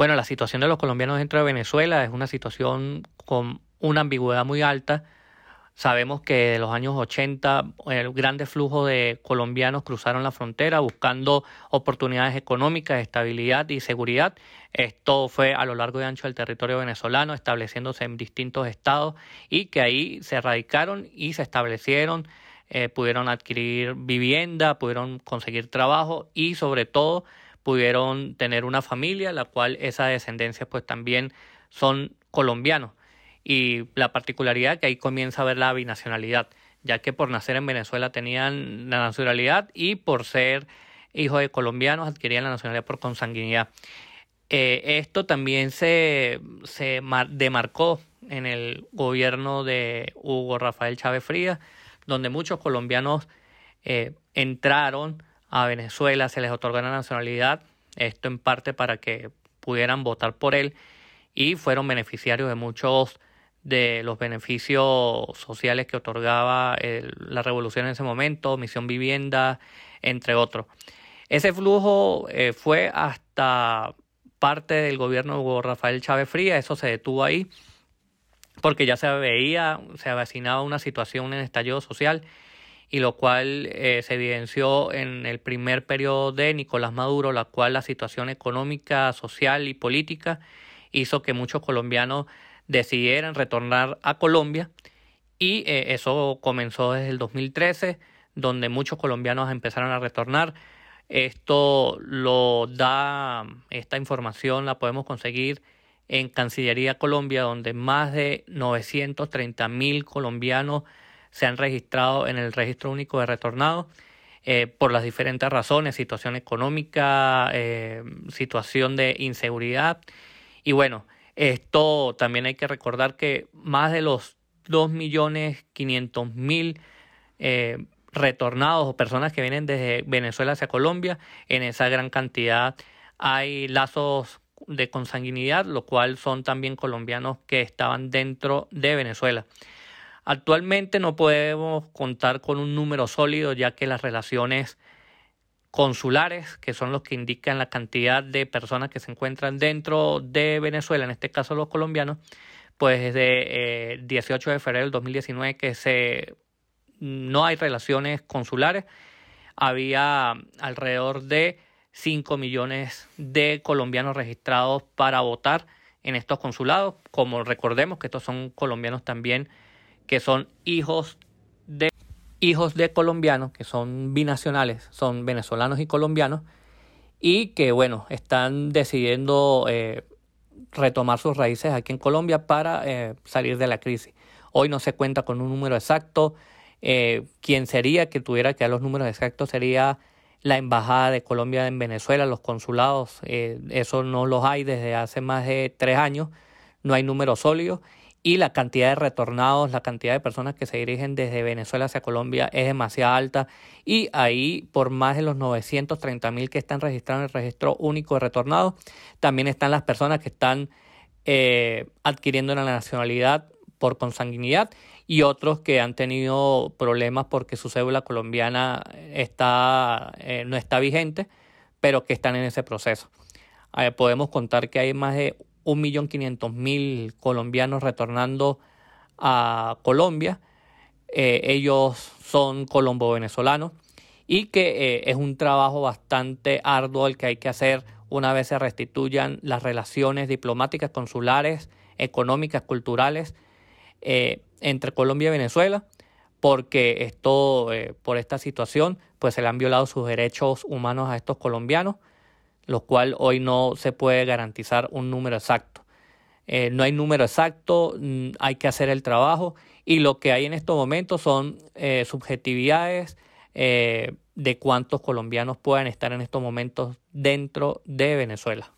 Bueno, la situación de los colombianos dentro de Venezuela es una situación con una ambigüedad muy alta. Sabemos que de los años 80 el grande flujo de colombianos cruzaron la frontera buscando oportunidades económicas, estabilidad y seguridad. Esto fue a lo largo y ancho del territorio venezolano, estableciéndose en distintos estados y que ahí se radicaron y se establecieron, eh, pudieron adquirir vivienda, pudieron conseguir trabajo y sobre todo pudieron tener una familia, la cual esa descendencia pues también son colombianos. Y la particularidad que ahí comienza a ver la binacionalidad, ya que por nacer en Venezuela tenían la nacionalidad y por ser hijos de colombianos adquirían la nacionalidad por consanguinidad. Eh, esto también se, se demarcó en el gobierno de Hugo Rafael Chávez Frías, donde muchos colombianos eh, entraron a Venezuela, se les otorgó la nacionalidad, esto en parte para que pudieran votar por él y fueron beneficiarios de muchos de los beneficios sociales que otorgaba la revolución en ese momento, misión vivienda, entre otros. Ese flujo eh, fue hasta parte del gobierno de Rafael Chávez Fría, eso se detuvo ahí, porque ya se veía, se avecinaba una situación en estallido social y lo cual eh, se evidenció en el primer periodo de Nicolás Maduro, la cual la situación económica, social y política hizo que muchos colombianos decidieran retornar a Colombia y eh, eso comenzó desde el 2013, donde muchos colombianos empezaron a retornar. Esto lo da, esta información la podemos conseguir en Cancillería Colombia, donde más de 930 mil colombianos se han registrado en el registro único de retornados eh, por las diferentes razones, situación económica, eh, situación de inseguridad. Y bueno, esto también hay que recordar que más de los 2.500.000 eh, retornados o personas que vienen desde Venezuela hacia Colombia, en esa gran cantidad hay lazos de consanguinidad, lo cual son también colombianos que estaban dentro de Venezuela. Actualmente no podemos contar con un número sólido ya que las relaciones consulares, que son los que indican la cantidad de personas que se encuentran dentro de Venezuela, en este caso los colombianos, pues desde el 18 de febrero del 2019 que se no hay relaciones consulares, había alrededor de 5 millones de colombianos registrados para votar en estos consulados, como recordemos que estos son colombianos también que son hijos de hijos de colombianos, que son binacionales, son venezolanos y colombianos, y que bueno, están decidiendo eh, retomar sus raíces aquí en Colombia para eh, salir de la crisis. Hoy no se cuenta con un número exacto. Eh, quien sería que tuviera que dar los números exactos sería la Embajada de Colombia en Venezuela, los consulados. eso no los hay desde hace más de tres años. No hay números sólidos y la cantidad de retornados, la cantidad de personas que se dirigen desde Venezuela hacia Colombia es demasiado alta y ahí por más de los 930 mil que están registrados en el registro único de retornados, también están las personas que están eh, adquiriendo la nacionalidad por consanguinidad y otros que han tenido problemas porque su cédula colombiana está, eh, no está vigente, pero que están en ese proceso. Eh, podemos contar que hay más de 1.500.000 colombianos retornando a Colombia. Eh, ellos son colombo-venezolanos y que eh, es un trabajo bastante arduo el que hay que hacer una vez se restituyan las relaciones diplomáticas, consulares, económicas, culturales eh, entre Colombia y Venezuela, porque esto, por esta situación, pues se le han violado sus derechos humanos a estos colombianos lo cual hoy no se puede garantizar un número exacto. Eh, no hay número exacto, mm, hay que hacer el trabajo y lo que hay en estos momentos son eh, subjetividades eh, de cuántos colombianos puedan estar en estos momentos dentro de Venezuela.